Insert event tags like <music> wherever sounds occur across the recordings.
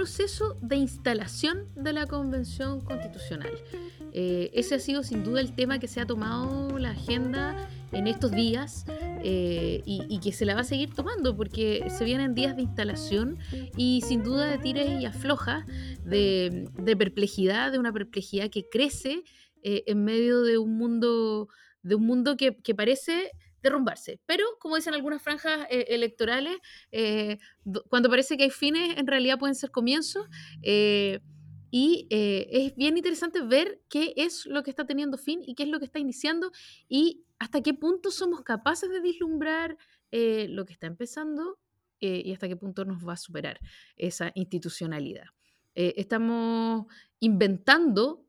Proceso de instalación de la Convención Constitucional. Eh, ese ha sido sin duda el tema que se ha tomado la agenda en estos días eh, y, que se la va a seguir tomando porque se vienen días de instalación y sin duda de tires y aflojas, de, perplejidad, de una perplejidad que crece eh, en medio de un mundo, de un mundo que, que parece derrumbarse. Pero, como dicen algunas franjas eh, electorales, eh, cuando parece que hay fines, en realidad pueden ser comienzos. Eh, y es bien interesante ver qué es lo que está teniendo fin y qué es lo que está iniciando y hasta qué punto somos capaces de vislumbrar lo que está empezando y hasta qué punto nos va a superar esa institucionalidad. estamos inventando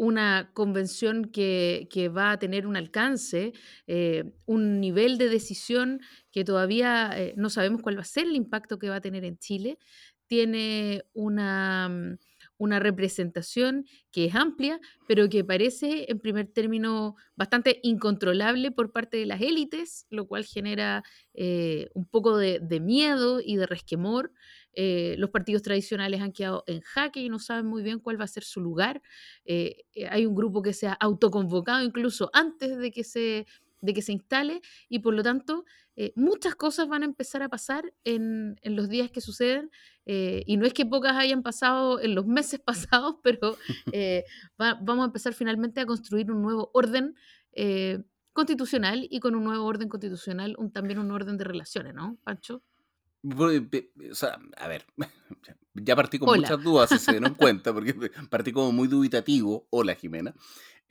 una convención que, va a tener un alcance, eh, un nivel de decisión que todavía eh, no sabemos cuál va a ser el impacto que va a tener en Chile. Tiene una, mm, una representación que es amplia, pero que parece en primer término bastante incontrolable por parte de las élites, lo cual genera eh, un poco de, de, miedo y de resquemor. Eh, los partidos tradicionales han quedado en jaque y no saben muy bien cuál va a ser su lugar. Eh, eh, hay un grupo que se ha autoconvocado incluso antes de que se, de que se instale y por lo tanto muchas cosas van a empezar a pasar en, los días que suceden y no es que pocas hayan pasado en los meses <laughs> pasados, pero <laughs> vamos a empezar finalmente a construir un nuevo orden constitucional y con un nuevo orden constitucional un, también un orden de relaciones, ¿no, Pancho? O sea, a ver, <laughs> ya partí con muchas dudas, si se dieron <laughs> cuenta, porque partí como muy dubitativo. Hola, Jimena.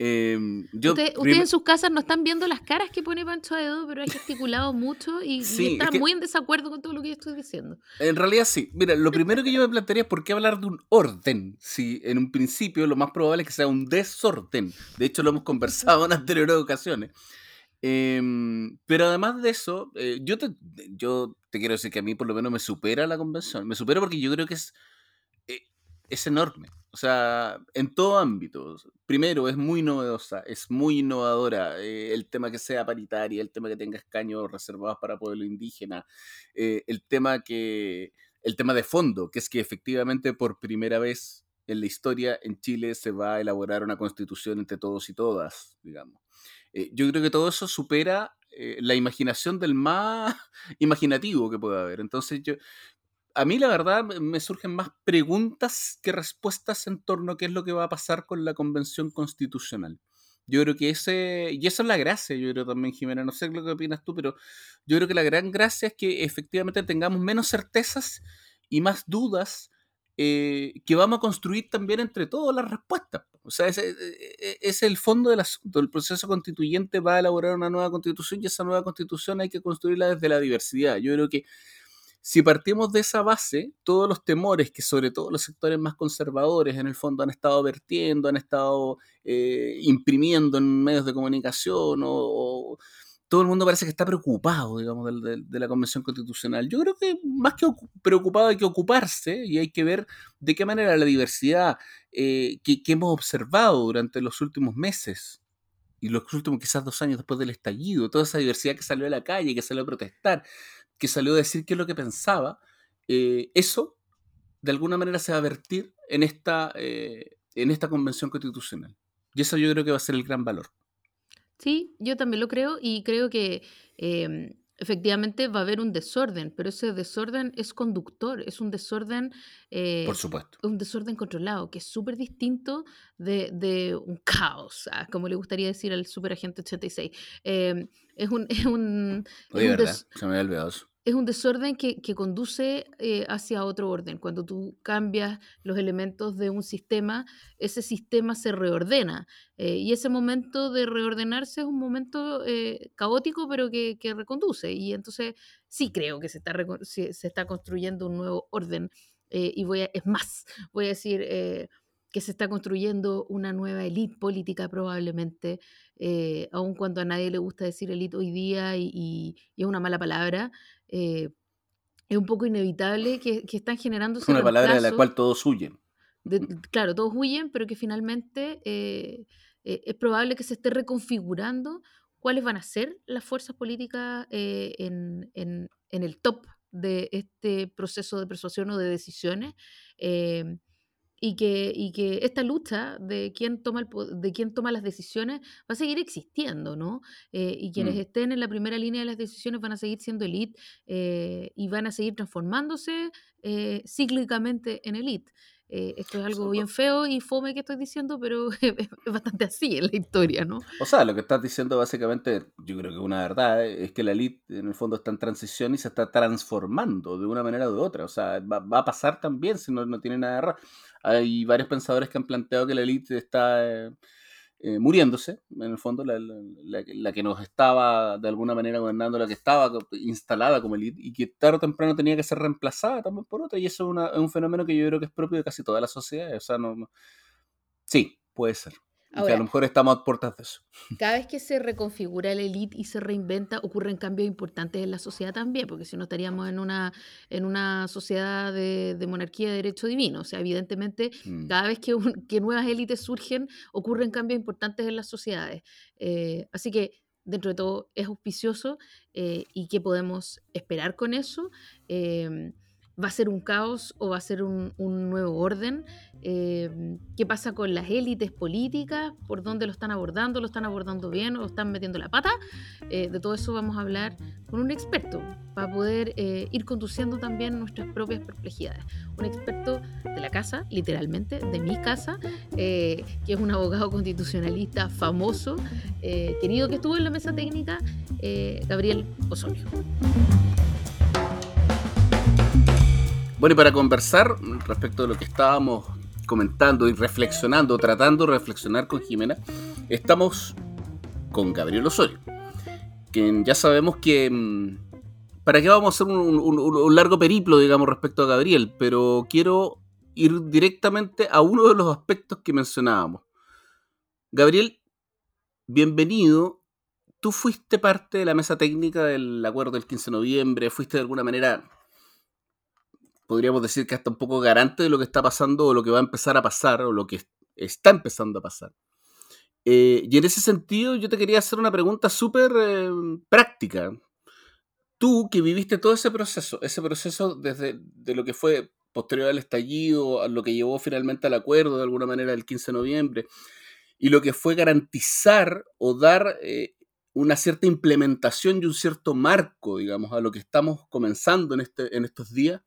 Em, Ustedes en sus casas no están viendo las caras que pone Pancho Aedo, pero ha gesticulado mucho y, está muy en desacuerdo con todo lo que yo estoy diciendo. En realidad sí. Mira, lo primero que yo me plantearía es por qué hablar de un orden, si en un principio lo más probable es que sea un desorden. De hecho, lo hemos conversado en anteriores ocasiones. Em, pero además de eso, eh, yo, te, yo te quiero decir que a mí por lo menos me supera la convención. Me supera porque yo creo que es, eh, es enorme. O sea, en todo ámbito. Primero, es muy novedosa, es muy innovadora. Eh, el tema que sea paritaria, el tema que tenga escaños reservados para pueblo indígena, el tema que. El tema de fondo, que es que efectivamente por primera vez en la historia en Chile se va a elaborar una constitución entre todos y todas, digamos. Eh, yo creo que todo eso supera eh, la imaginación del más <laughs> imaginativo que pueda haber. Entonces, yo, a mí la verdad me surgen más preguntas que respuestas en torno a qué es lo que va a pasar con la convención constitucional. Yo creo que ese, y esa es la gracia, yo creo también, Jimena, no sé lo que opinas tú, pero yo creo que la gran gracia es que efectivamente tengamos menos certezas y más dudas eh, que vamos a construir también entre todos las respuestas. O sea, ese, e, e, es el fondo del asunto. El proceso constituyente va a elaborar una nueva constitución y esa nueva constitución hay que construirla desde la diversidad. Yo creo que si partimos de esa base, todos los temores que sobre todo los sectores más conservadores en el fondo han estado vertiendo, han estado eh, imprimiendo en medios de comunicación o todo el mundo parece que está preocupado, digamos, de, la Convención Constitucional. Yo creo que más que preocupado hay que ocuparse y hay que ver de qué manera la diversidad eh, que, hemos observado durante los últimos meses y los últimos quizás dos años después del estallido, toda esa diversidad que salió a la calle, que salió a protestar, que salió a decir qué es lo que pensaba, eh, eso de alguna manera se va a vertir en esta, eh, en esta Convención Constitucional. Y eso yo creo que va a ser el gran valor. Sí, yo también lo creo y creo que em, efectivamente va a haber un desorden, pero ese desorden es conductor, es un desorden, eh, Por supuesto. un desorden controlado, que es súper distinto de, un caos, ah, como le gustaría decir al superagente 86. Em, es un... <laughs> Es un, Oye, ¿verdad? Se me había olvidado eso. Es un desorden que, conduce eh, hacia otro orden. Cuando tú cambias los elementos de un sistema, ese sistema se reordena. Eh, y ese momento de reordenarse es un momento eh, caótico, pero que, reconduce. Y entonces sí creo que se está, se, está construyendo un nuevo orden. y voy es más, voy a decir que se está construyendo una nueva élite política probablemente, aun cuando a nadie le gusta decir élite hoy día y es una mala palabra, eh, es un poco inevitable que, están generando... Es una palabra de la cual todos huyen. claro, todos huyen, pero que finalmente eh, eh, es probable que se esté reconfigurando cuáles van a ser las fuerzas políticas en, el top de este proceso de persuasión o de decisiones y que, y que esta lucha de quién, toma el, de quién toma las decisiones va a seguir existiendo, ¿no? Eh, y quienes mm. estén en la primera línea de las decisiones van a seguir siendo elite eh, y van a seguir transformándose eh, cíclicamente en elite. Esto es algo bien feo y fome que estoy diciendo, pero <laughs> es, bastante así en la historia, ¿no? O sea, lo que estás diciendo básicamente, yo creo que una verdad es que la elite en el fondo está en transición y se está transformando de una manera u otra. O sea, va, va a pasar también si no, no tiene nada de error hay varios pensadores que han planteado que la élite está eh, eh, muriéndose, en el fondo, la, que nos estaba de alguna manera gobernando, la que estaba instalada como élite, y que tarde o temprano tenía que ser reemplazada también por otra, y eso es, un fenómeno que yo creo que es propio de casi toda la sociedad. O sea, no, sí, puede ser a lo mejor estamos a puertas de eso. Cada vez que se reconfigura la élite y se reinventa, ocurren cambios importantes en la sociedad también, porque si no estaríamos en una, en una sociedad de, monarquía de derecho divino. O sea, evidentemente, mm. cada vez que, que, nuevas élites surgen, ocurren cambios importantes en las sociedades. Eh, así que, dentro de todo, es auspicioso eh, y qué podemos esperar con eso. Eh, ¿Va a ser un caos o va a ser un, nuevo orden? Eh, ¿Qué pasa con las élites políticas? ¿Por dónde lo están abordando? ¿Lo están abordando bien o están metiendo la pata? Eh, de todo eso vamos a hablar con un experto para poder eh, ir conduciendo también nuestras propias perplejidades. Un experto de la casa, literalmente, de mi casa, que es un abogado constitucionalista famoso, querido que estuvo en la mesa técnica, Gabriel Osorio. Bueno, y para conversar respecto de lo que estábamos comentando y reflexionando, tratando de reflexionar con Jimena, estamos con Gabriel Osorio, quien ya sabemos que... Mm, ¿Para qué vamos a hacer un, largo periplo, digamos, respecto a Gabriel? Pero quiero ir directamente a uno de los aspectos que mencionábamos. Gabriel, bienvenido. Tú fuiste parte de la mesa técnica del acuerdo del 15 de noviembre, fuiste de alguna manera podríamos decir que hasta un poco garante de lo que está pasando o lo que va a empezar a pasar o lo que está empezando a pasar. Eh, y en ese sentido yo te quería hacer una pregunta súper eh, práctica. Tú que viviste todo ese proceso, ese proceso desde de lo que fue posterior al estallido, a lo que llevó finalmente al acuerdo de alguna manera el 15 de noviembre, y lo que fue garantizar o dar eh, una cierta implementación y un cierto marco, digamos, a lo que estamos comenzando en, este, en estos días,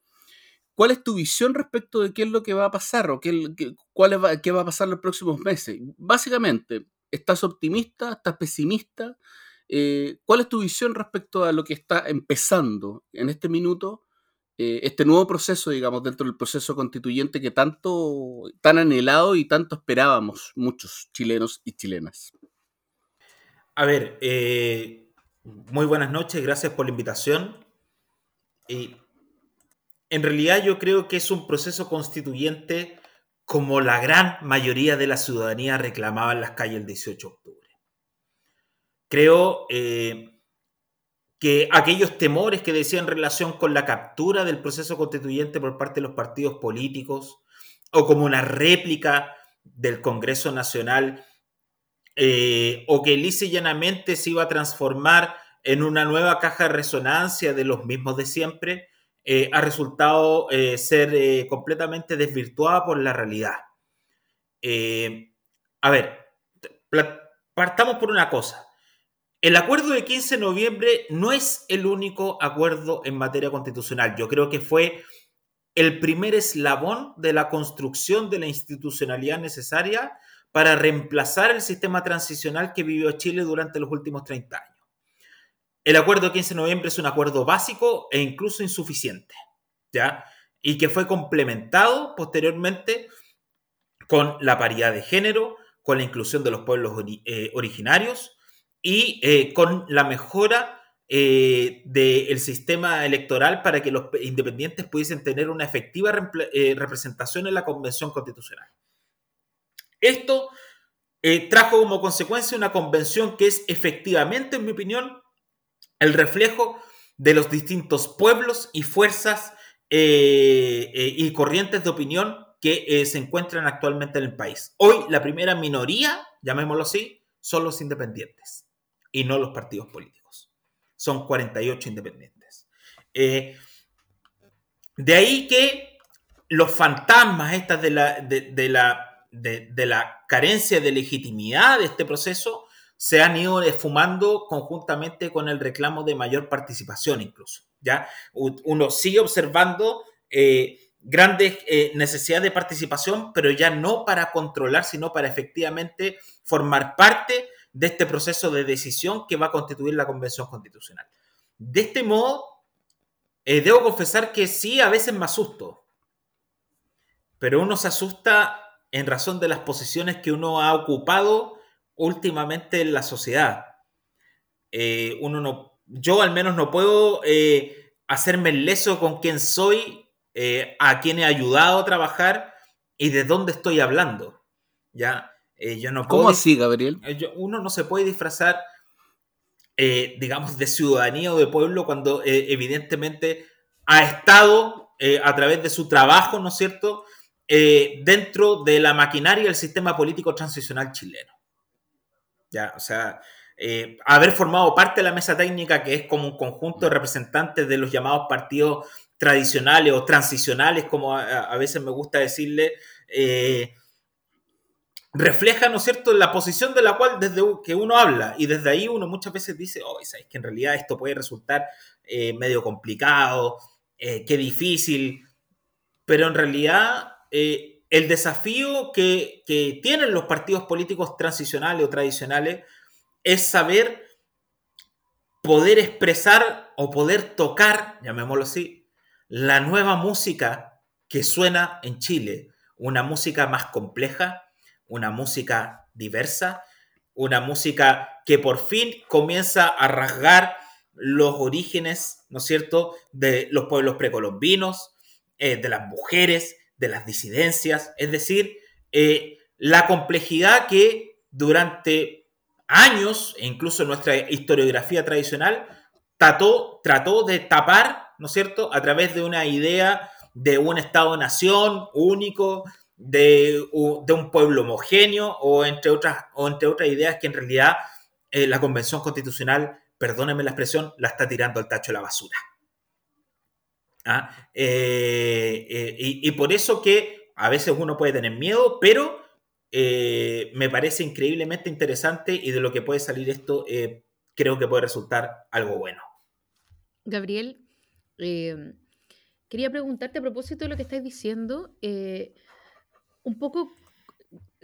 ¿Cuál es tu visión respecto de qué es lo que va a pasar o qué, cuál va, qué va a pasar los próximos meses? Básicamente, ¿estás optimista? ¿Estás pesimista? Eh, ¿Cuál es tu visión respecto a lo que está empezando en este minuto, eh, este nuevo proceso, digamos, dentro del proceso constituyente que tanto, tan anhelado y tanto esperábamos muchos chilenos y chilenas? A ver, eh, muy buenas noches, gracias por la invitación. Y en realidad yo creo que es un proceso constituyente como la gran mayoría de la ciudadanía reclamaba en las calles el 18 de octubre. Creo eh, que aquellos temores que decían en relación con la captura del proceso constituyente por parte de los partidos políticos o como una réplica del Congreso Nacional eh, o que lisa y llanamente se iba a transformar en una nueva caja de resonancia de los mismos de siempre, eh, ha resultado eh, ser eh, completamente desvirtuada por la realidad. a ver, partamos por una cosa. El acuerdo de 15 de noviembre no es el único acuerdo en materia constitucional. Yo creo que fue el primer eslabón de la construcción de la institucionalidad necesaria para reemplazar el sistema transicional que vivió Chile durante los últimos 30 años. El acuerdo de 15 de noviembre es un acuerdo básico e incluso insuficiente, ¿ya? Y que fue complementado posteriormente con la paridad de género, con la inclusión de los pueblos eh, originarios y eh, con la mejora eh, del sistema electoral para que los independientes pudiesen tener una efectiva representación en la Convención Constitucional. Esto trajo como consecuencia una convención que es efectivamente, en mi opinión, el reflejo de los distintos pueblos y fuerzas y corrientes de opinión que eh, se encuentran actualmente en el país. Hoy la primera minoría, llamémoslo así, son los independientes y no los partidos políticos. Son 48 independientes. Eh, de ahí que los fantasmas estas de la, de, la, de, la carencia de legitimidad de este proceso se han ido esfumando conjuntamente con el reclamo de mayor participación incluso. ¿ya? Uno sigue observando eh, grandes eh, necesidades de participación, pero ya no para controlar, sino para efectivamente formar parte de este proceso de decisión que va a constituir la Convención Constitucional. De este modo, eh, debo confesar que sí, a veces me asusto, pero uno se asusta en razón de las posiciones que uno ha ocupado últimamente en la sociedad. Eh, uno no, yo al menos no puedo hacerme leso con quien soy eh, a quién he ayudado a trabajar y de dónde estoy hablando. ¿ya? Eh, yo no ¿Cómo así, Gabriel? Eh, uno no se puede disfrazar, digamos, de ciudadanía o de pueblo cuando evidentemente ha estado a través de su trabajo, ¿no es cierto?, dentro de la maquinaria del sistema político transicional chileno. Ya, o sea, haber formado parte de la mesa técnica, que es como un conjunto de representantes de los llamados partidos tradicionales o transicionales, como a, veces me gusta decirle, eh, refleja, ¿no es cierto?, la posición de la cual desde que uno habla y desde ahí uno muchas veces dice, oh, ¿sabes que en realidad esto puede resultar eh, medio complicado, eh, qué difícil, pero en realidad el desafío que, tienen los partidos políticos transicionales o tradicionales es saber poder expresar o poder tocar, llamémoslo así, la nueva música que suena en Chile, una música más compleja, una música diversa, una música que por fin comienza a rasgar los orígenes, ¿no es cierto?, de los pueblos precolombinos, eh, de las mujeres, de las disidencias, es decir, eh, la complejidad que durante años, e incluso nuestra historiografía tradicional, trató, trató de tapar ¿no es cierto?, a través de una idea de un Estado-nación único, de, un pueblo homogéneo o entre, otras, o entre otras ideas que en realidad eh, la Convención Constitucional, perdónenme la expresión, la está tirando al tacho de la basura. ¿Ah? Eh, eh, y, por eso que a veces uno puede tener miedo, pero me parece increíblemente interesante y de lo que puede salir esto creo que puede resultar algo bueno. Gabriel, quería preguntarte a propósito de lo que estáis diciendo, eh, un poco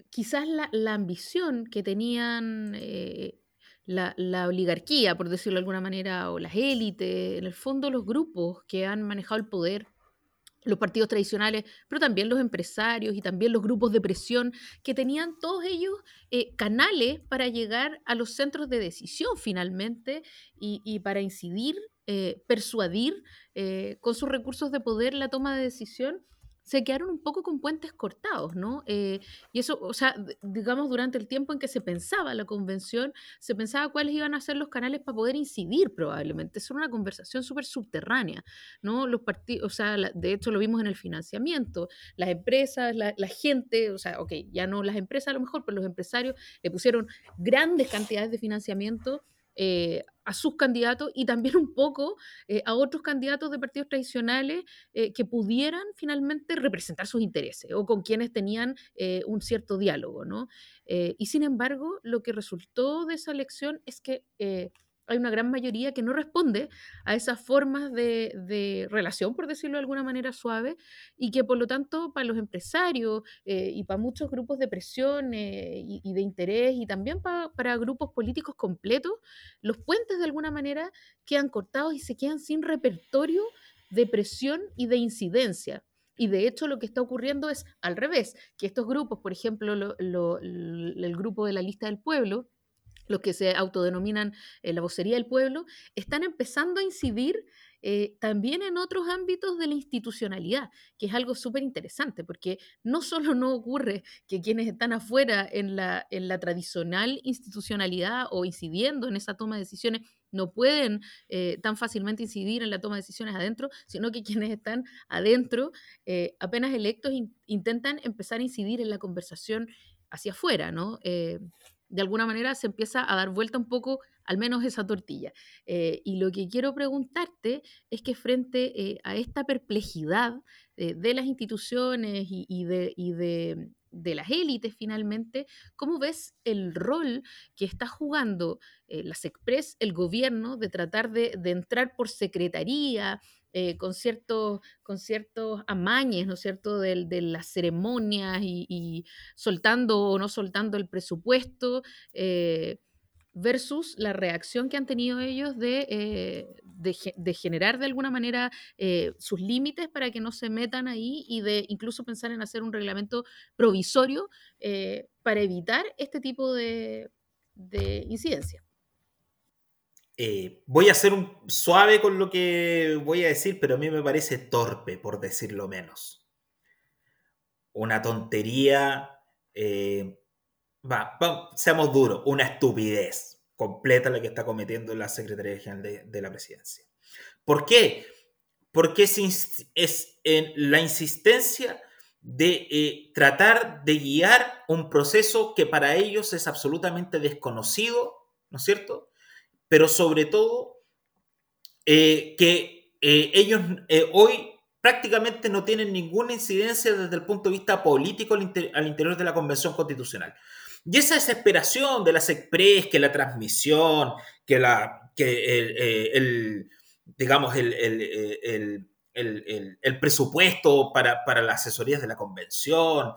quizás la, ambición que tenían eh, la, oligarquía, por decirlo de alguna manera, o las élites, en el fondo los grupos que han manejado el poder los partidos tradicionales, pero también los empresarios y también los grupos de presión, que tenían todos ellos eh, canales para llegar a los centros de decisión finalmente y para incidir eh, persuadir eh, con sus recursos de poder la toma de decisión, se quedaron un poco con puentes cortados, ¿no? Eh, y eso, o sea, digamos, durante el tiempo en que se pensaba la convención, se pensaba cuáles iban a ser los canales para poder incidir probablemente. Es una conversación súper subterránea, ¿no? Los partidos, o sea, de hecho lo vimos en el financiamiento, las empresas, la, la, gente, o sea, ok, ya no las empresas a lo mejor, pero los empresarios le pusieron grandes cantidades de financiamiento eh, a sus candidatos y también un poco eh, a otros candidatos de partidos tradicionales eh, que pudieran finalmente representar sus intereses o con quienes tenían un cierto diálogo. ¿no? y sin embargo, lo que resultó de esa elección es que hay una gran mayoría que no responde a esas formas de, relación, por decirlo de alguna manera suave, y que por lo tanto para los empresarios eh, y para muchos grupos de presión eh, y, de interés y también para grupos políticos completos, los puentes de alguna manera quedan cortados y se quedan sin repertorio de presión y de incidencia. Y de hecho lo que está ocurriendo es al revés, que estos grupos, por ejemplo, el grupo de la lista del pueblo, los que se autodenominan eh, la vocería del pueblo, están empezando a incidir eh, también en otros ámbitos de la institucionalidad, que es algo súper interesante, porque no solo no ocurre que quienes están afuera en la, en la tradicional institucionalidad o incidiendo en esa toma de decisiones no pueden eh, tan fácilmente incidir en la toma de decisiones adentro, sino que quienes están adentro, apenas electos, intentan empezar a incidir en la conversación hacia afuera, ¿no? De alguna manera se empieza a dar vuelta un poco, al menos esa tortilla. Eh, y lo que quiero preguntarte es que frente eh, a esta perplejidad eh, de las instituciones y, de, de, las élites finalmente, ¿cómo ves el rol que está jugando las Express, el gobierno, de tratar de, de entrar por secretaría? Eh, con, ciertos, con ciertos amañes, ¿no cierto?, de, de las ceremonias y, soltando o no soltando el presupuesto, eh, versus la reacción que han tenido ellos de, eh, de, generar de alguna manera sus límites para que no se metan ahí y de incluso pensar en hacer un reglamento provisorio para evitar este tipo de, de incidencia. Eh, voy a ser un, suave con lo que voy a decir, pero a mí me parece torpe, por decirlo menos. Una tontería, eh, va, seamos duros, una estupidez completa la que está cometiendo la Secretaría General de, la Presidencia. ¿Por qué? Porque es, es en la insistencia de eh, tratar de guiar un proceso que para ellos es absolutamente desconocido, ¿no es cierto? Pero sobre todo eh, que eh, ellos eh, hoy prácticamente no tienen ninguna incidencia desde el punto de vista político al, interior de la Convención Constitucional. Y esa desesperación de las expres, que la transmisión, que, la, que el, digamos, el, el, presupuesto para, para, las asesorías de la Convención,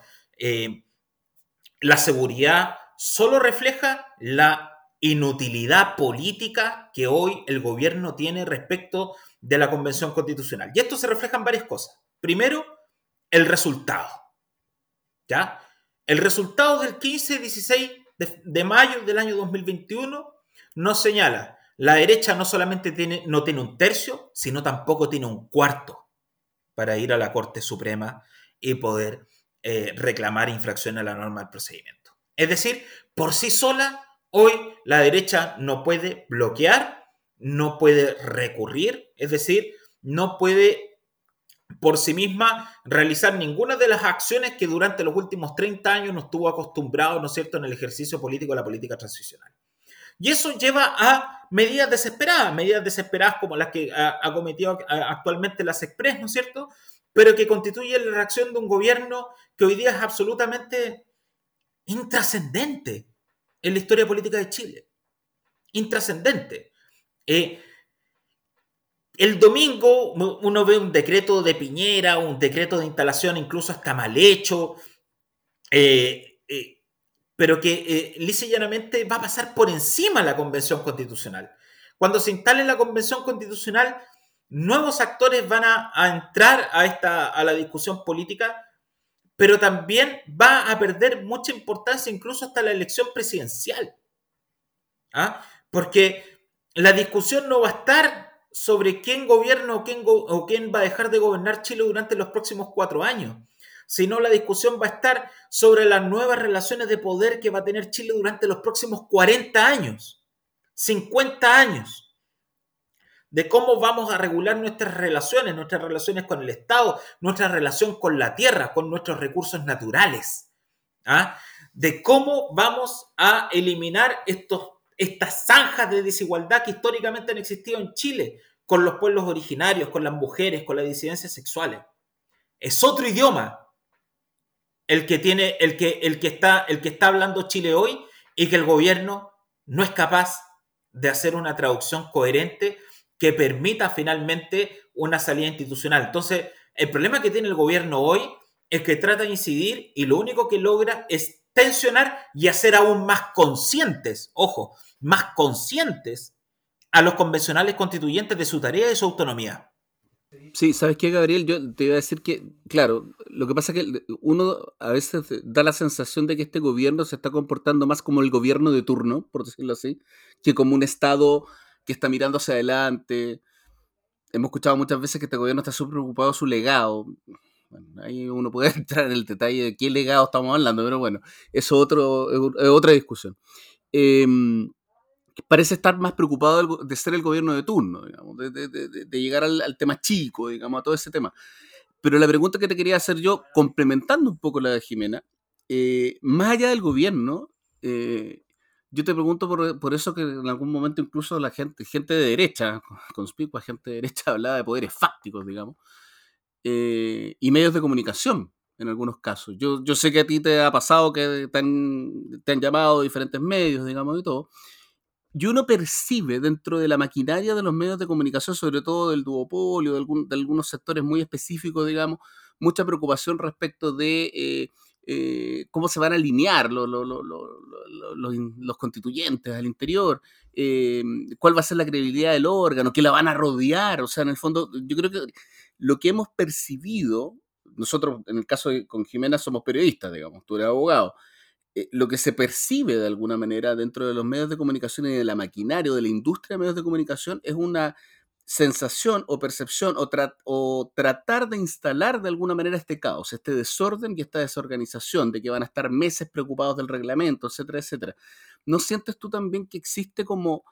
la seguridad, solo refleja la inutilidad política que hoy el gobierno tiene respecto de la Convención Constitucional. Y esto se refleja en varias cosas. Primero, el resultado. ¿Ya? El resultado del 15-16 de, mayo del año 2021 nos señala, la derecha no solamente tiene, no tiene un tercio, sino tampoco tiene un cuarto para ir a la Corte Suprema y poder eh, reclamar infracción a la norma del procedimiento. Es decir, por sí sola Hoy la derecha no puede bloquear, no puede recurrir, es decir, no puede por sí misma realizar ninguna de las acciones que durante los últimos 30 años nos tuvo acostumbrados, ¿no es cierto?, en el ejercicio político de la política transicional. Y eso lleva a medidas desesperadas, medidas desesperadas como las que ha, cometido actualmente las Express, ¿no es cierto?, pero que constituyen la reacción de un gobierno que hoy día es absolutamente intrascendente en la historia política de Chile. Intrascendente. Eh, el domingo uno ve un decreto de Piñera, un decreto de instalación incluso hasta mal hecho, eh, eh, pero que lisa y llanamente va a pasar por encima la Convención Constitucional. Cuando se instale la Convención Constitucional, nuevos actores van a, a entrar a, esta, a la discusión política pero también va a perder mucha importancia incluso hasta la elección presidencial. ¿Ah? Porque la discusión no va a estar sobre quién gobierna o quién, o quién va a dejar de gobernar Chile durante los próximos cuatro años, sino la discusión va a estar sobre las nuevas relaciones de poder que va a tener Chile durante los próximos 40 años, 50 años de cómo vamos a regular nuestras relaciones, nuestras relaciones con el Estado, nuestra relación con la tierra, con nuestros recursos naturales, ¿ah? de cómo vamos a eliminar estos, estas zanjas de desigualdad que históricamente han existido en Chile con los pueblos originarios, con las mujeres, con las disidencias sexuales. Es otro idioma el que tiene, el que, el que está, el que está hablando Chile hoy y que el gobierno no es capaz de hacer una traducción coherente que permita finalmente una salida institucional. Entonces, el problema que tiene el gobierno hoy es que trata de incidir y lo único que logra es tensionar y hacer aún más conscientes, ojo, más conscientes a los convencionales constituyentes de su tarea y de su autonomía. Sí, ¿sabes qué, Gabriel? Yo te iba a decir que, claro, lo que pasa es que uno a veces da la sensación de que este gobierno se está comportando más como el gobierno de turno, por decirlo así, que como un Estado que está mirando hacia adelante. Hemos escuchado muchas veces que este gobierno está súper preocupado de su legado. Ahí uno puede <laughs> entrar en el detalle de qué legado estamos hablando, pero bueno, eso otro, es otra discusión. Em, parece estar más preocupado de ser el gobierno de turno, digamos, de, llegar al, tema chico, digamos, a todo ese tema. Pero la pregunta que te quería hacer yo, complementando un poco la de Jimena, eh, más allá del gobierno, eh, yo te pregunto por, eso que en algún momento incluso la gente, gente de derecha, conspicua gente de derecha, <laughs> hablaba de poderes fácticos, digamos, eh, y medios de comunicación en algunos casos. Yo, yo sé que a ti te ha pasado que te han, te han llamado diferentes medios, digamos, y todo, y uno percibe dentro de la maquinaria de los medios de comunicación, sobre todo del duopolio, de, de algunos sectores muy específicos, digamos, mucha preocupación respecto de eh, eh, cómo se van a alinear los, constituyentes al interior, eh, cuál va a ser la credibilidad del órgano, que la van a rodear. O sea, en el fondo, yo creo que lo que hemos percibido, nosotros en el caso de, con Jimena somos periodistas, digamos, tú eres abogado, eh, lo que se percibe de alguna manera dentro de los medios de comunicación y de la maquinaria o de la industria de medios de comunicación es una sensación o percepción o, tratar de instalar de alguna manera este caos, este desorden y esta desorganización, de que van a estar meses preocupados del reglamento, etcétera, etcétera. ¿No sientes tú también que existe como,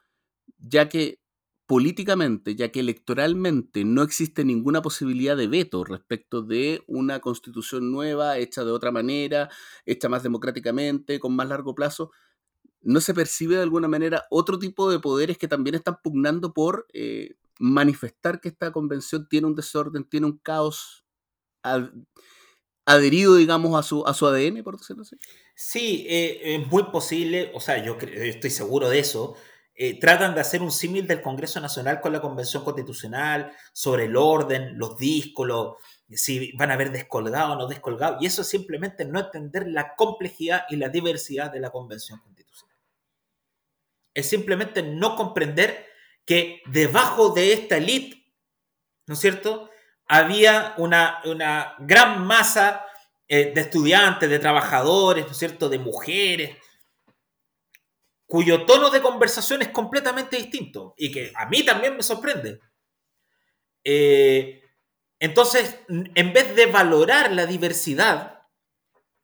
ya que políticamente, ya que electoralmente no existe ninguna posibilidad de veto respecto de una constitución nueva, hecha de otra manera, hecha más democráticamente, con más largo plazo, no se percibe de alguna manera otro tipo de poderes que también están pugnando por eh, manifestar que esta convención tiene un desorden, tiene un caos adherido, digamos, a su, a su ADN, por decirlo así. Sí, eh, es muy posible, o sea, yo estoy seguro de eso, eh, tratan de hacer un símil del Congreso Nacional con la Convención Constitucional sobre el orden, los discos, si van a haber descolgado o no descolgado. Y eso es simplemente no entender la complejidad y la diversidad de la Convención Constitucional. Es simplemente no comprender que debajo de esta élite, ¿no es cierto?, había una, una gran masa eh, de estudiantes, de trabajadores, ¿no es cierto?, de mujeres, cuyo tono de conversación es completamente distinto y que a mí también me sorprende. Eh, entonces, en vez de valorar la diversidad,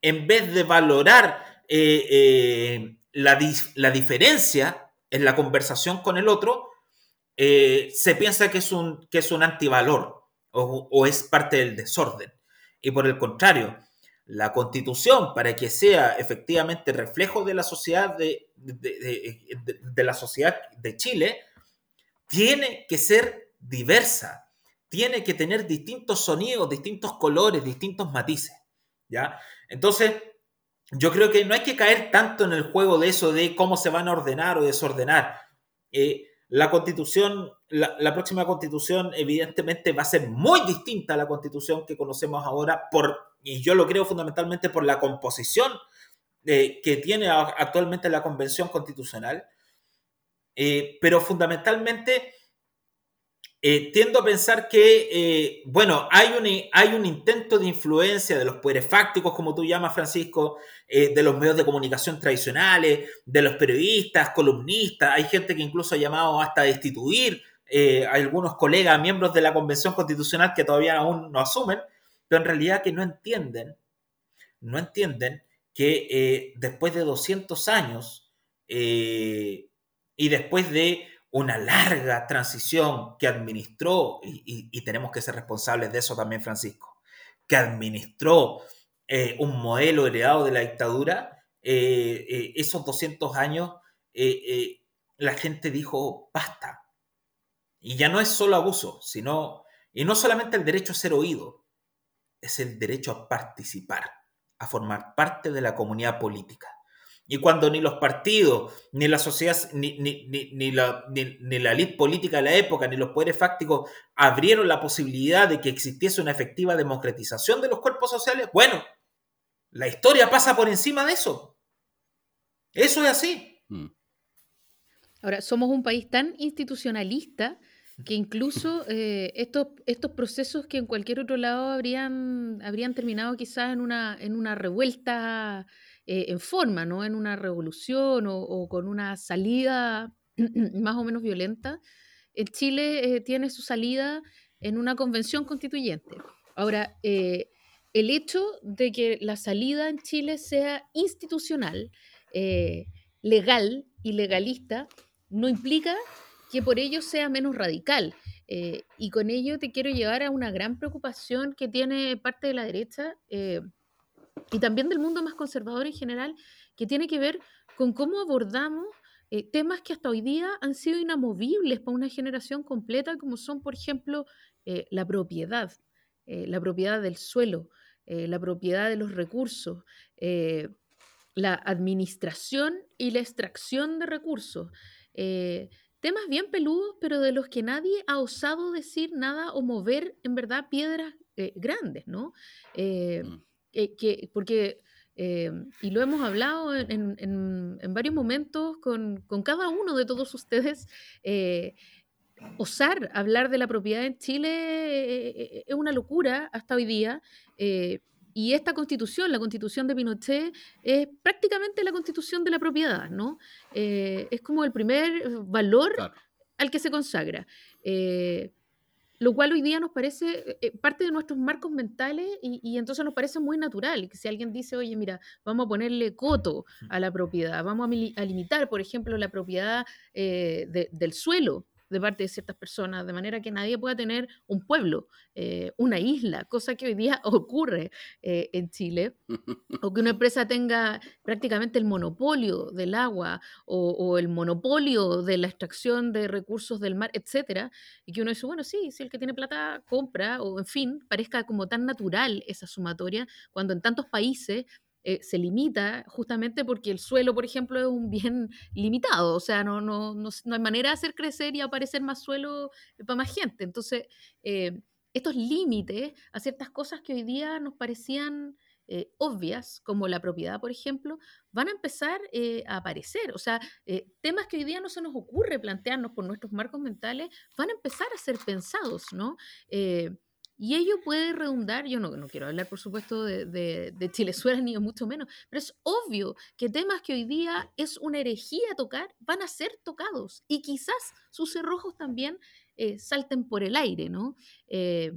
en vez de valorar eh, la, diferencia en la conversación con el otro, se piensa que es un, que es un antivalor o, o es parte del desorden. Y por el contrario, la constitución, para que sea efectivamente reflejo de la sociedad de, de, la sociedad de Chile, tiene que ser diversa, tiene que tener distintos sonidos, distintos colores, distintos matices. ¿ya? Entonces, yo creo que no hay que caer tanto en el juego de eso de cómo se van a ordenar o desordenar. Eh, la constitución, la, próxima constitución evidentemente va a ser muy distinta a la constitución que conocemos ahora, por, y yo lo creo fundamentalmente por la composición eh, que tiene actualmente la convención constitucional, eh, pero fundamentalmente eh, tiendo a pensar que, bueno, hay un, hay un intento de influencia de los poderes fácticos, como tú llamas, Francisco, eh, de los medios de comunicación tradicionales, de los periodistas, columnistas. Hay gente que incluso ha llamado hasta a destituir eh, a algunos colegas, miembros de la Convención Constitucional que todavía aún no asumen, pero en realidad que no entienden, no entienden que eh, después de 200 años y después de una larga transición que administró, y, tenemos que ser responsables de eso también, Francisco, que administró eh, un modelo heredado de la dictadura, eh, eh, esos 200 años la gente dijo, basta. Y ya no es solo abuso, sino, y no solamente el derecho a ser oído, es el derecho a participar, a formar parte de la comunidad política. Y cuando ni los partidos, ni la sociedad, ni, ni, la, ni, la elite política de la época, ni los poderes fácticos abrieron la posibilidad de que existiese una efectiva democratización de los cuerpos sociales, bueno, la historia pasa por encima de eso. Eso es así. Mm. Ahora, somos un país tan institucionalista que incluso <laughs> eh, estos, estos procesos que en cualquier otro lado habrían, habrían terminado quizás en una, en una revuelta eh, en forma, ¿no? En una revolución o, con una salida <clears throat> más o menos violenta. En Chile eh, tiene su salida en una convención constituyente. Ahora, eh, el hecho de que la salida en Chile sea institucional, legal y legalista, no implica que por ello sea menos radical. y con ello te quiero llevar a una gran preocupación que tiene parte de la derecha y también del mundo más conservador en general, que tiene que ver con cómo abordamos eh, temas que hasta hoy día han sido inamovibles para una generación completa, como son, por ejemplo, eh, la propiedad, eh, la propiedad del suelo, la propiedad de los recursos, la administración y la extracción de recursos. temas bien peludos, pero de los que nadie ha osado decir nada o mover en verdad piedras grandes, ¿no? Mm. Eh, que, porque, eh, y lo hemos hablado en, en, varios momentos con, con, cada uno de todos ustedes, eh, osar hablar de la propiedad en Chile es una locura hasta hoy día. y esta constitución, la constitución de Pinochet, es prácticamente la constitución de la propiedad, ¿no? es como el primer valor al que se consagra lo cual hoy día nos parece eh, parte de nuestros marcos mentales y, entonces nos parece muy natural que si alguien dice, oye, mira, vamos a ponerle coto a la propiedad, vamos a, limitar, por ejemplo, la propiedad eh, del suelo, de parte de ciertas personas, de manera que nadie pueda tener un pueblo, eh, una isla, cosa que hoy día <laughs> ocurre eh, en Chile, <laughs> o que una empresa tenga prácticamente el monopolio del agua o, el monopolio de la extracción de recursos del mar, etcétera, y que uno dice, bueno, sí, si el que tiene plata compra, o en fin, parezca como tan natural esa sumatoria, cuando en tantos países eh, se limita justamente porque el suelo, por ejemplo, es un bien <laughs> limitado, o sea, no, no, no, hay manera de hacer crecer y aparecer más suelo para más gente. Entonces, eh, estos límites a ciertas cosas que hoy día nos parecían eh, obvias, como la propiedad, por ejemplo, van a empezar a aparecer. O sea, temas que hoy día no se nos ocurre plantearnos por nuestros marcos mentales, van a empezar a ser pensados, ¿no? Y ello puede redundar, yo no, quiero hablar por supuesto de, de, de <laughs> ni mucho menos, pero es obvio que temas que hoy día es una herejía tocar van a ser tocados y quizás sus cerrojos también eh, salten por el aire, ¿no? Eh,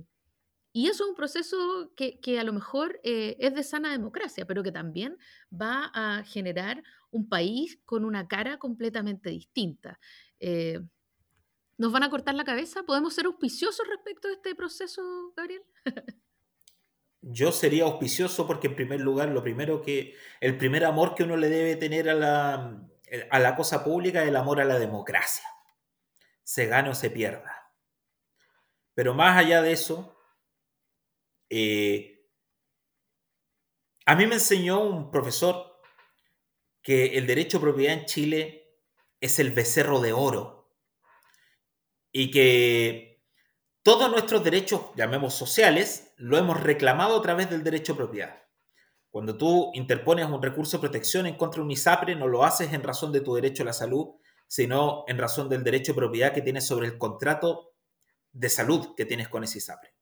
y eso es un proceso que, que a lo mejor eh, es de sana democracia, pero que también va a generar un país con una cara completamente distinta. ¿Nos van a cortar la cabeza? ¿Podemos ser auspiciosos respecto a este proceso, Gabriel? Yo sería auspicioso porque en primer lugar, lo primero que, el primer amor que uno le debe tener a la, a la cosa pública es el amor a la democracia. Se gana o se pierda. Pero más allá de eso, eh, a mí me enseñó un profesor que el derecho a propiedad en Chile es el becerro de oro y que todos nuestros derechos, llamemos sociales, lo hemos reclamado a través del derecho a propiedad. Cuando tú interpones un recurso de protección en contra de un ISAPRE, no lo haces en razón de tu derecho a la salud, sino en razón del derecho a propiedad que tienes sobre el contrato de salud que tienes con ese ISAPRE.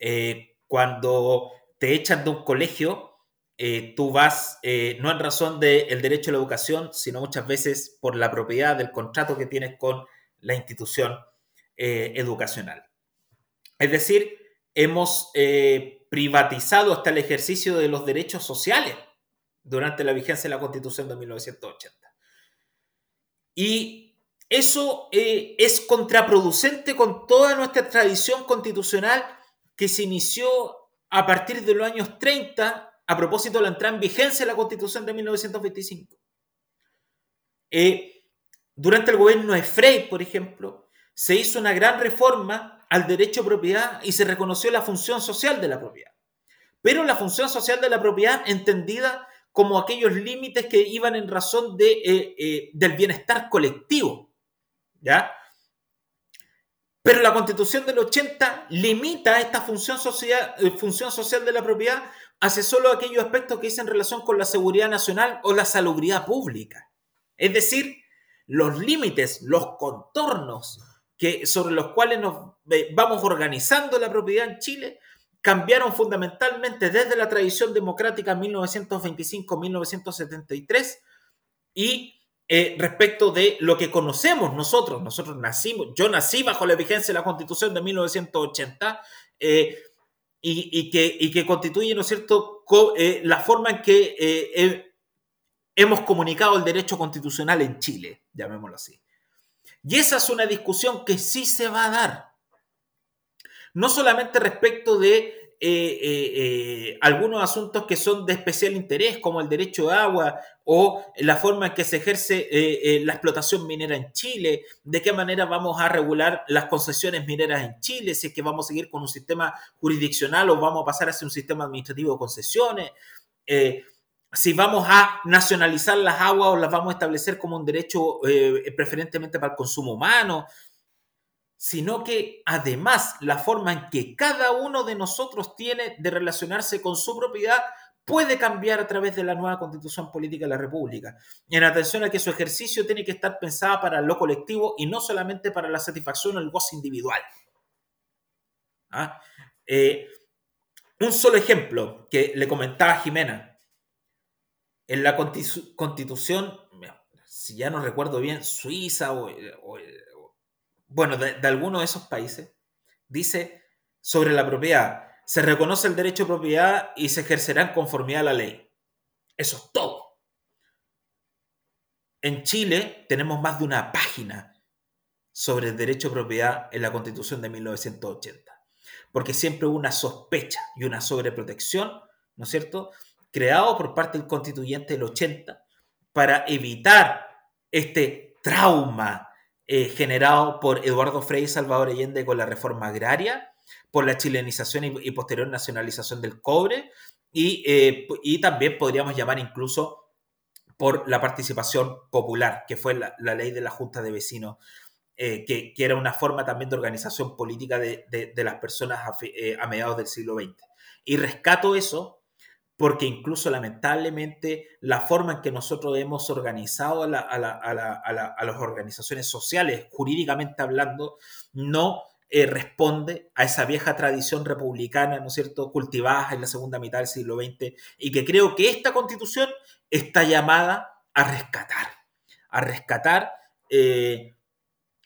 Eh, cuando te echan de un colegio, eh, tú vas eh, no en razón del derecho a la educación, sino muchas veces por la propiedad del contrato que tienes con la institución eh, educacional. Es decir, hemos eh, privatizado hasta el ejercicio de los derechos sociales durante la vigencia de la Constitución de 1980. Y eso eh, es contraproducente con toda nuestra tradición constitucional que se inició a partir de los años 30 a propósito de la entrada en vigencia de la Constitución de 1925. Durante el gobierno de Frey, por ejemplo, se hizo una gran reforma al derecho a propiedad y se reconoció la función social de la propiedad. Pero la función social de la propiedad entendida como aquellos límites que iban en razón de, eh, eh, del bienestar colectivo. ¿Ya? Pero la constitución del 80 limita esta función social, eh, función social de la propiedad hacia solo aquellos aspectos que dicen relación con la seguridad nacional o la salubridad pública. Es decir, los límites, los contornos que, sobre los cuales nos vamos organizando la propiedad en Chile cambiaron fundamentalmente desde la tradición democrática 1925-1973 y eh, respecto de lo que conocemos nosotros. Nosotros nacimos, yo nací bajo la vigencia de la Constitución de 1980 eh, y, que, y, que, constituye, ¿no es cierto?, eh, la forma en que hemos comunicado el derecho constitucional en Chile, llamémoslo así. Y esa es una discusión que sí se va a dar no solamente respecto de eh, eh, eh, algunos asuntos que son de especial interés, como el derecho de agua o la forma en que se ejerce la explotación minera en Chile, de qué manera vamos a regular las concesiones mineras en Chile, si es que vamos a seguir con un sistema jurisdiccional o vamos a pasar hacia un sistema administrativo de concesiones. Si vamos a nacionalizar las aguas o las vamos a establecer como un derecho preferentemente para el consumo humano sino que además la forma en que cada uno de nosotros tiene de relacionarse con su propiedad puede cambiar a través de la nueva constitución política de la República, en atención a que su ejercicio tiene que estar pensado para lo colectivo y no solamente para la satisfacción o el goce individual. ¿Ah? Eh, un solo ejemplo que le comentaba Jimena. En la constitución, si ya no recuerdo bien, Suiza o bueno, de, alguno de esos países, dice sobre la propiedad, se reconoce el derecho a propiedad y se ejercerá en conformidad a la ley. Eso es todo. En Chile tenemos más de una página sobre el derecho a propiedad en la Constitución de 1980, porque siempre hubo una sospecha y una sobreprotección, ¿no es cierto?, creado por parte del constituyente del 80 para evitar este trauma eh, generado por Eduardo Frei y Salvador Allende con la reforma agraria, por la chilenización y, posterior nacionalización del cobre, eh, y, también podríamos llamar incluso por la participación popular, que fue la, ley de la Junta de Vecinos, eh, que, era una forma también de organización política de, de las personas a, a mediados del siglo XX. Y rescato eso porque incluso lamentablemente la forma en que nosotros hemos organizado a, las organizaciones sociales, jurídicamente hablando, no eh, responde a esa vieja tradición republicana, ¿no es cierto?, cultivada en la segunda mitad del siglo XX y que creo que esta constitución está llamada a rescatar, a rescatar eh,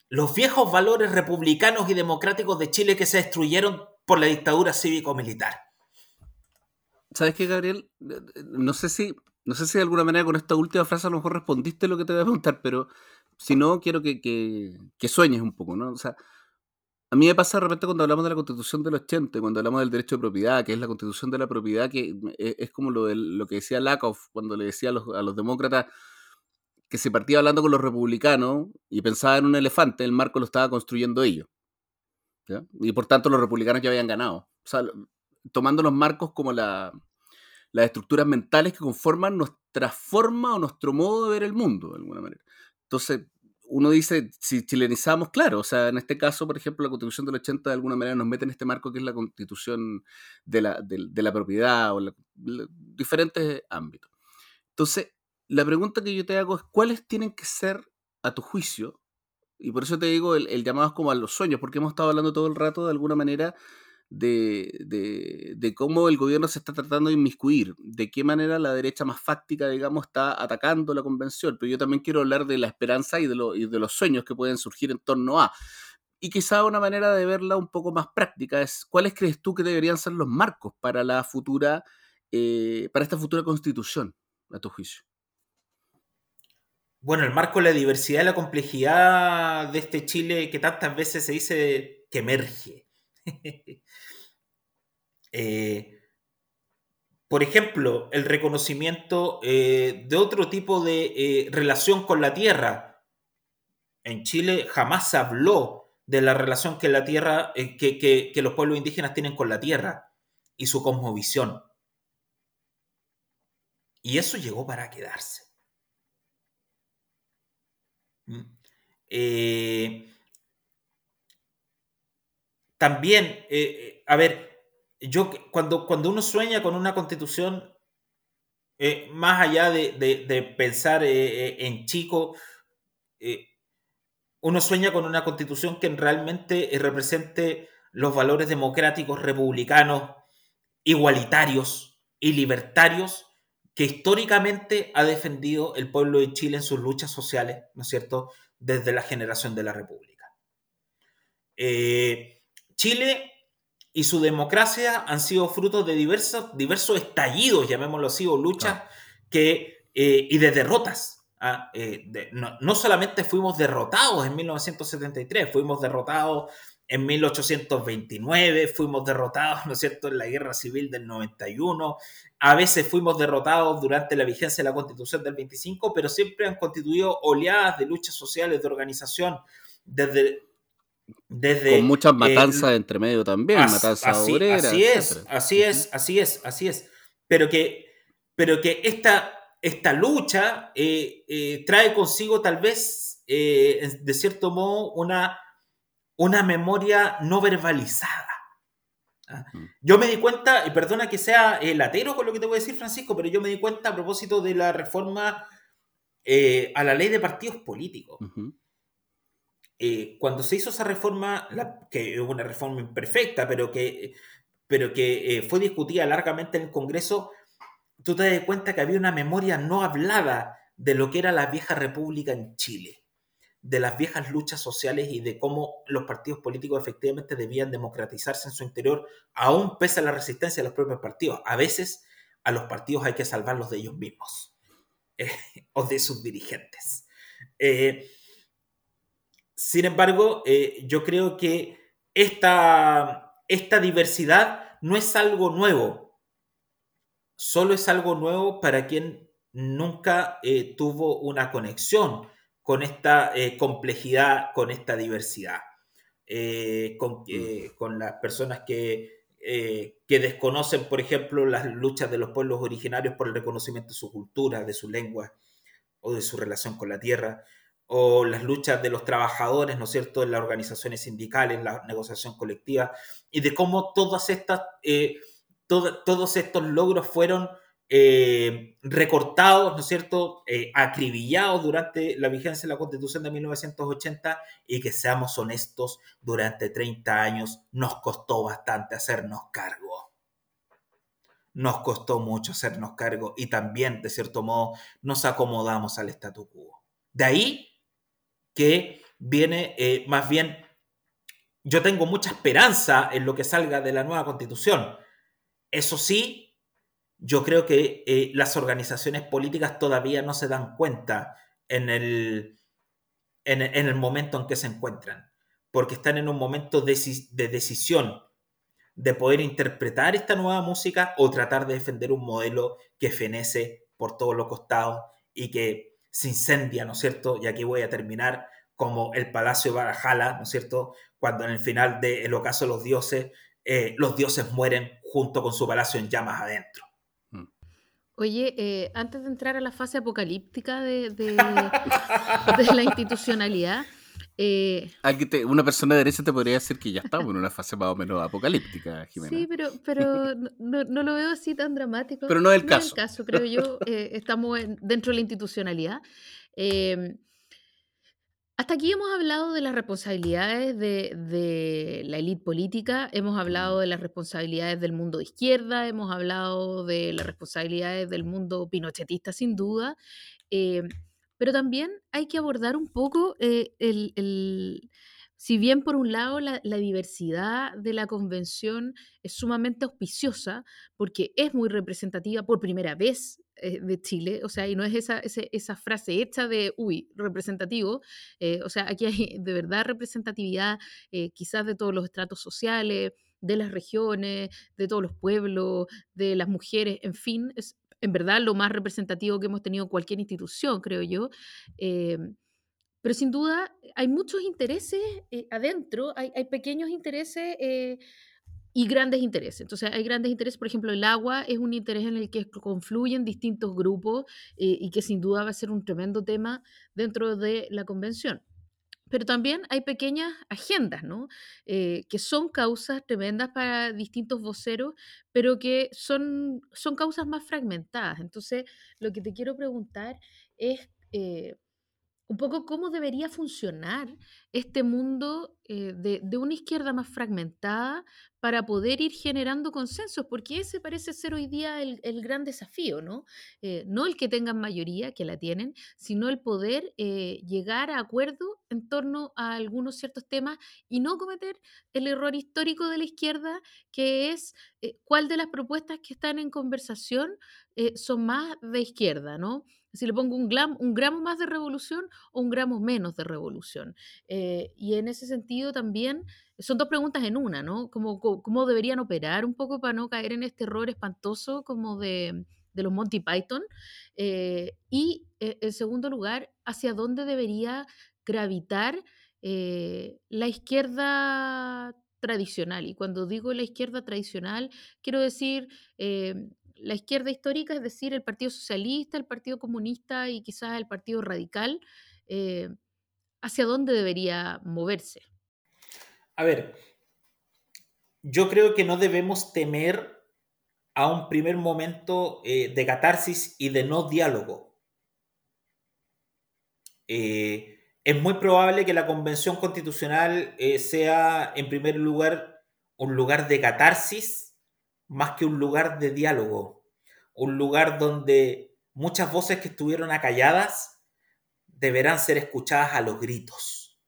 los viejos valores republicanos y democráticos de Chile que se destruyeron por la dictadura cívico-militar. ¿Sabes qué, Gabriel? No sé si, no sé si de alguna manera con esta última frase a lo mejor respondiste lo que te voy a preguntar, pero si no, quiero que, que, sueñes un poco, ¿no? O sea, a mí me pasa de repente cuando hablamos de la constitución del 80, cuando hablamos del derecho de propiedad, que es la constitución de la propiedad, que e, es, como lo, de, lo que decía Lakoff cuando le decía a los, a los demócratas que se partía hablando con los republicanos y pensaba en un elefante, el marco lo estaba construyendo ellos. Y por tanto los republicanos ya habían ganado. O sea, tomando los marcos como la, las estructuras mentales que conforman nuestra forma o nuestro modo de ver el mundo, de alguna manera. Entonces, uno dice, si chilenizamos, claro, o sea, en este caso, por ejemplo, la constitución del 80 de alguna manera nos mete en este marco que es la constitución de la, de, la propiedad o diferentes ámbitos. Entonces, la pregunta que yo te hago es, ¿cuáles tienen que ser, a tu juicio, y por eso te digo, el, el llamado es como a los sueños, porque hemos estado hablando todo el rato de alguna manera de, de, cómo el gobierno se está tratando de inmiscuir, de qué manera la derecha más fáctica, digamos, está atacando la convención. Pero yo también quiero hablar de la esperanza y de, de los sueños que pueden surgir en torno a. Y quizá una manera de verla un poco más práctica es cuáles crees tú que deberían ser los marcos para la futura, eh, para esta futura constitución, a tu juicio. Bueno, el marco de la diversidad y la complejidad de este Chile que tantas veces se dice que emerge. <laughs> Eh, por ejemplo, el reconocimiento eh, de otro tipo de eh, relación con la tierra. En Chile jamás se habló de la relación que la tierra, que, que, los pueblos indígenas tienen con la tierra y su cosmovisión. Y eso llegó para quedarse. ¿Mm? También, a ver, yo cuando, cuando uno sueña con una constitución, más allá de, pensar en chico, uno sueña con una constitución que realmente represente los valores democráticos, republicanos, igualitarios y libertarios que históricamente ha defendido el pueblo de Chile en sus luchas sociales, ¿no es cierto?, desde la generación de la República. Eh, Chile y su democracia han sido frutos de diversos, diversos estallidos, llamémoslo así, o luchas que, eh, y de derrotas. ¿ah? Eh, no, no, solamente fuimos derrotados en 1973, fuimos derrotados en 1829 fuimos derrotados, ¿no es cierto?, en la guerra civil del 91. A veces fuimos derrotados durante la vigencia de la constitución del 25, pero siempre han constituido oleadas de luchas sociales, de organización, desde... desde Con muchas eh, matanzas entre medio también, matanzas así, obreras. Así es, así es, así es, así es. Pero que, pero que esta, esta lucha eh, eh, trae consigo tal vez, de cierto modo, una una memoria no verbalizada. ¿ah? Mm. Yo me di cuenta, y perdona que sea eh, latero con lo que te voy a decir, Francisco, pero yo me di cuenta a propósito de la reforma eh, a la ley de partidos políticos. Eh, cuando se hizo esa reforma, que es una reforma imperfecta, pero que, pero que fue discutida largamente en el Congreso, tú te das cuenta que había una memoria no hablada de lo que era la vieja república en Chile de las viejas luchas sociales y de cómo los partidos políticos efectivamente debían democratizarse en su interior, aún pese a la resistencia de los propios partidos. A veces a los partidos hay que salvarlos de ellos mismos eh, <laughs> o de sus dirigentes. Eh, sin embargo, eh, yo creo que esta, esta diversidad no es algo nuevo, solo es algo nuevo para quien nunca tuvo una conexión con esta eh, complejidad, con esta diversidad, eh, mm. con, las personas que, eh, que desconocen, por ejemplo, las luchas de los pueblos originarios por el reconocimiento de su cultura, de su lengua o de su relación con la tierra, o las luchas de los trabajadores, ¿no es cierto?, en las organizaciones sindicales, la negociación colectiva, y de cómo todas estas, todos estos logros fueron eh, recortados, ¿no es cierto?, eh, acribillados durante la vigencia de la Constitución de 1980 y que seamos honestos, durante 30 años nos costó bastante hacernos cargo. Nos costó mucho hacernos cargo y también, de cierto modo, nos acomodamos al statu quo. De ahí que viene eh, más bien, yo tengo mucha esperanza en lo que salga de la nueva constitución. Eso sí, yo creo que eh, las organizaciones políticas todavía no se dan cuenta en el, en, el momento en que se encuentran, porque están en un momento de, de decisión de poder interpretar esta nueva música o tratar de defender un modelo que fenece por todos los costados y que se incendia, ¿no es cierto? Y aquí voy a terminar como el Palacio de Barajala, ¿no es cierto? Cuando en el final del ocaso de los dioses, eh, los dioses mueren junto con su palacio en llamas adentro. Oye, eh, antes de entrar a la fase apocalíptica de, de, <laughs> la institucionalidad, eh, una persona de derecha te podría decir que ya estamos en una fase más o menos apocalíptica, Jimena. Sí, pero, pero no, no lo veo así tan dramático. Pero no es el caso. Es el caso, creo yo. <laughs> Eh, estamos dentro de la institucionalidad. Hasta aquí hemos hablado de las responsabilidades de, la élite política, hemos hablado de las responsabilidades del mundo de izquierda, hemos hablado de las responsabilidades del mundo pinochetista sin duda, eh, pero también hay que abordar un poco eh, el, si bien por un lado la, diversidad de la convención es sumamente auspiciosa, porque es muy representativa por primera vez eh, de Chile, o sea, y no es esa, esa, frase hecha de, uy, representativo, eh, o sea, aquí hay de verdad representatividad quizás de todos los estratos sociales, de las regiones, de todos los pueblos, de las mujeres, en fin, es en verdad lo más representativo que hemos tenido cualquier institución, creo yo. Pero sin duda hay muchos intereses eh, adentro, hay, pequeños intereses eh, y grandes intereses. Entonces hay grandes intereses, por ejemplo, el agua es un interés en el que confluyen distintos grupos eh, y que sin duda va a ser un tremendo tema dentro de la convención. Pero también hay pequeñas agendas, ¿no? Eh, que son causas tremendas para distintos voceros, pero que son, son causas más fragmentadas. Entonces, lo que te quiero preguntar es eh, un poco cómo debería funcionar este mundo eh, de, una izquierda más fragmentada para poder ir generando consensos, porque ese parece ser hoy día el, gran desafío, ¿no? Eh, no el que tengan mayoría, que la tienen, sino el poder eh, llegar a acuerdo en torno a algunos ciertos temas y no cometer el error histórico de la izquierda, que es cuál de las propuestas que están en conversación son más de izquierda, ¿no? Si le pongo un, gramo más de revolución o un gramo menos de revolución. Eh, y en ese sentido también son dos preguntas en una, ¿no? ¿Cómo, cómo deberían operar un poco para no caer en este error espantoso como de, de los Monty Python? Eh, y eh, en segundo lugar, ¿hacia dónde debería gravitar la izquierda tradicional? Y cuando digo la izquierda tradicional, quiero decir la izquierda histórica, es decir, el Partido Socialista, el Partido Comunista y quizás el Partido Radical, eh, ¿hacia dónde debería moverse? A ver, yo creo que no debemos temer a un primer momento eh, de catarsis y de no diálogo. Eh, es muy probable que la convención constitucional sea, en primer lugar, un lugar de catarsis más que un lugar de diálogo, un lugar donde muchas voces que estuvieron acalladas deberán ser escuchadas a los gritos.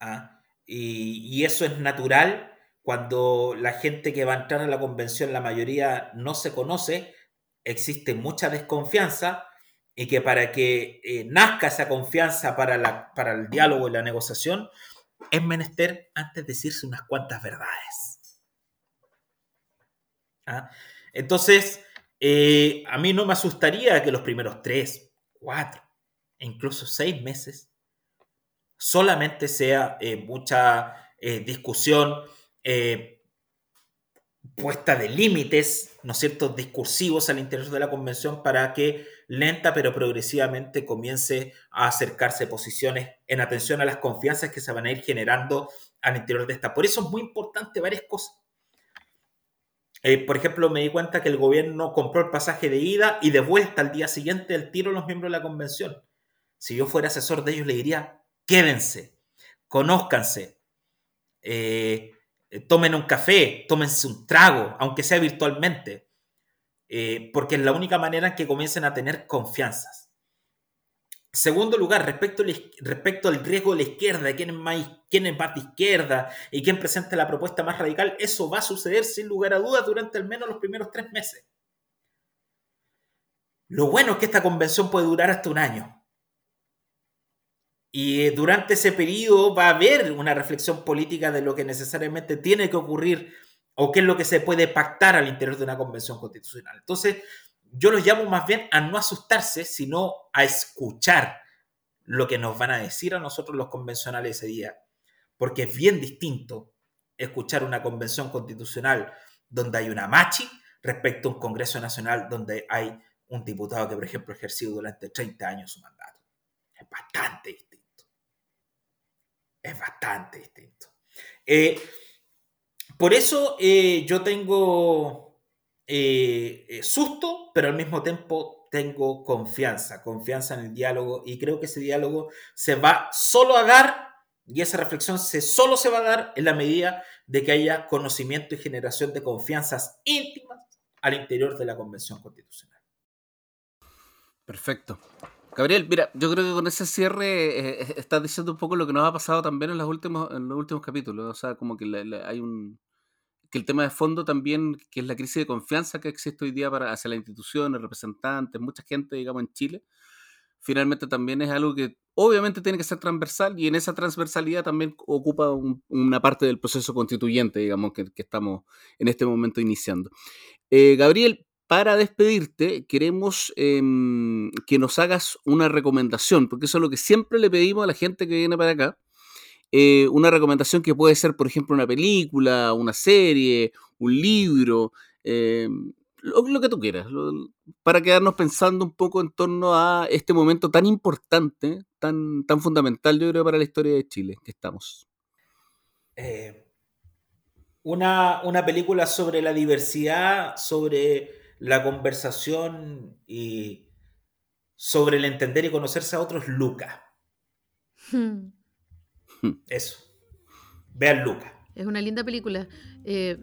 ¿Ah? Y, eso es natural cuando la gente que va a entrar a la convención, la mayoría no se conoce, existe mucha desconfianza y que para que eh, nazca esa confianza para, la, para el diálogo y la negociación, es menester antes decirse unas cuantas verdades. ¿Ah? Entonces, eh, a mí no me asustaría que los primeros tres, cuatro, e incluso seis meses solamente sea eh, mucha eh, discusión, puesta de límites, ¿no es cierto?, discursivos al interior de la convención para que lenta pero progresivamente comience a acercarse posiciones en atención a las confianzas que se van a ir generando al interior de esta. Por eso es muy importante varias cosas. Eh, por ejemplo, me di cuenta que el gobierno compró el pasaje de ida y de vuelta al día siguiente el tiro a los miembros de la convención. Si yo fuera asesor de ellos, le diría, quédense, conózcanse, eh, tomen un café, tómense un trago, aunque sea virtualmente, eh, porque es la única manera en que comiencen a tener confianzas. Segundo lugar, respecto, respecto al riesgo de la izquierda, quién es, más, quién es más de izquierda y quién presenta la propuesta más radical, eso va a suceder sin lugar a dudas durante al menos los primeros tres meses. Lo bueno es que esta convención puede durar hasta un año. Y durante ese periodo va a haber una reflexión política de lo que necesariamente tiene que ocurrir o qué es lo que se puede pactar al interior de una convención constitucional. Entonces, yo los llamo más bien a no asustarse, sino a escuchar lo que nos van a decir a nosotros los convencionales ese día. Porque es bien distinto escuchar una convención constitucional donde hay una machi respecto a un Congreso Nacional donde hay un diputado que, por ejemplo, ha durante 30 años su mandato. Es bastante distinto. Es bastante distinto. Eh, por eso eh, yo tengo eh, eh, susto, pero al mismo tiempo tengo confianza, confianza en el diálogo y creo que ese diálogo se va solo a dar y esa reflexión se, solo se va a dar en la medida de que haya conocimiento y generación de confianzas íntimas al interior de la Convención Constitucional. Perfecto. Gabriel, mira, yo creo que con ese cierre eh, estás diciendo un poco lo que nos ha pasado también en los últimos, en los últimos capítulos. O sea, como que hay un, que el tema de fondo también, que es la crisis de confianza que existe hoy día para, hacia las instituciones, representantes, mucha gente, digamos, en Chile, finalmente también es algo que obviamente tiene que ser transversal y en esa transversalidad también ocupa una parte del proceso constituyente, digamos, que, estamos en este momento iniciando. Eh, Gabriel, para despedirte, queremos em, que nos hagas una recomendación, porque eso es lo que siempre le pedimos a la gente que viene para acá, eh, una recomendación que puede ser, por ejemplo, una película, una serie, un libro, eh, lo, que tú quieras, para quedarnos pensando un poco en torno a este momento tan importante, tan, tan fundamental, yo creo, para la historia de Chile que estamos. Eh, una, una película sobre la diversidad, sobre la conversación y sobre el entender y conocerse a otros, Luca. Hmm. Eso. Vean Luca. Es una linda película. Eh,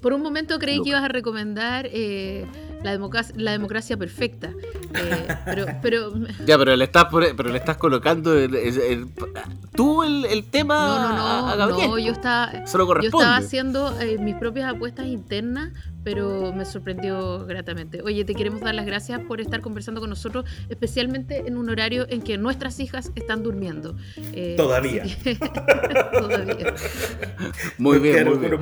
por un momento creí que ibas a recomendar eh, la, democracia, la democracia perfecta. Eh, pero, <laughs> pero, ya, pero le estás, pero le estás colocando el, tú el, tema no, no, no, a Gabriel. No, yo estaba, yo estaba haciendo eh, mis propias apuestas internas pero me sorprendió gratamente. Oye, te queremos dar las gracias por estar conversando con nosotros, especialmente en un horario en que nuestras hijas están durmiendo. Eh, Todavía. <laughs> Todavía. Muy bien, muy bien.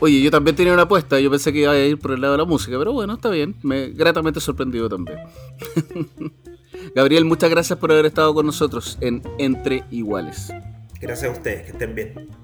Oye, yo también tenía una apuesta, yo pensé que iba a ir por el lado de la música, pero bueno, está bien, me gratamente sorprendido también. <laughs> Gabriel, muchas gracias por haber estado con nosotros en Entre Iguales. Gracias a ustedes, que estén bien.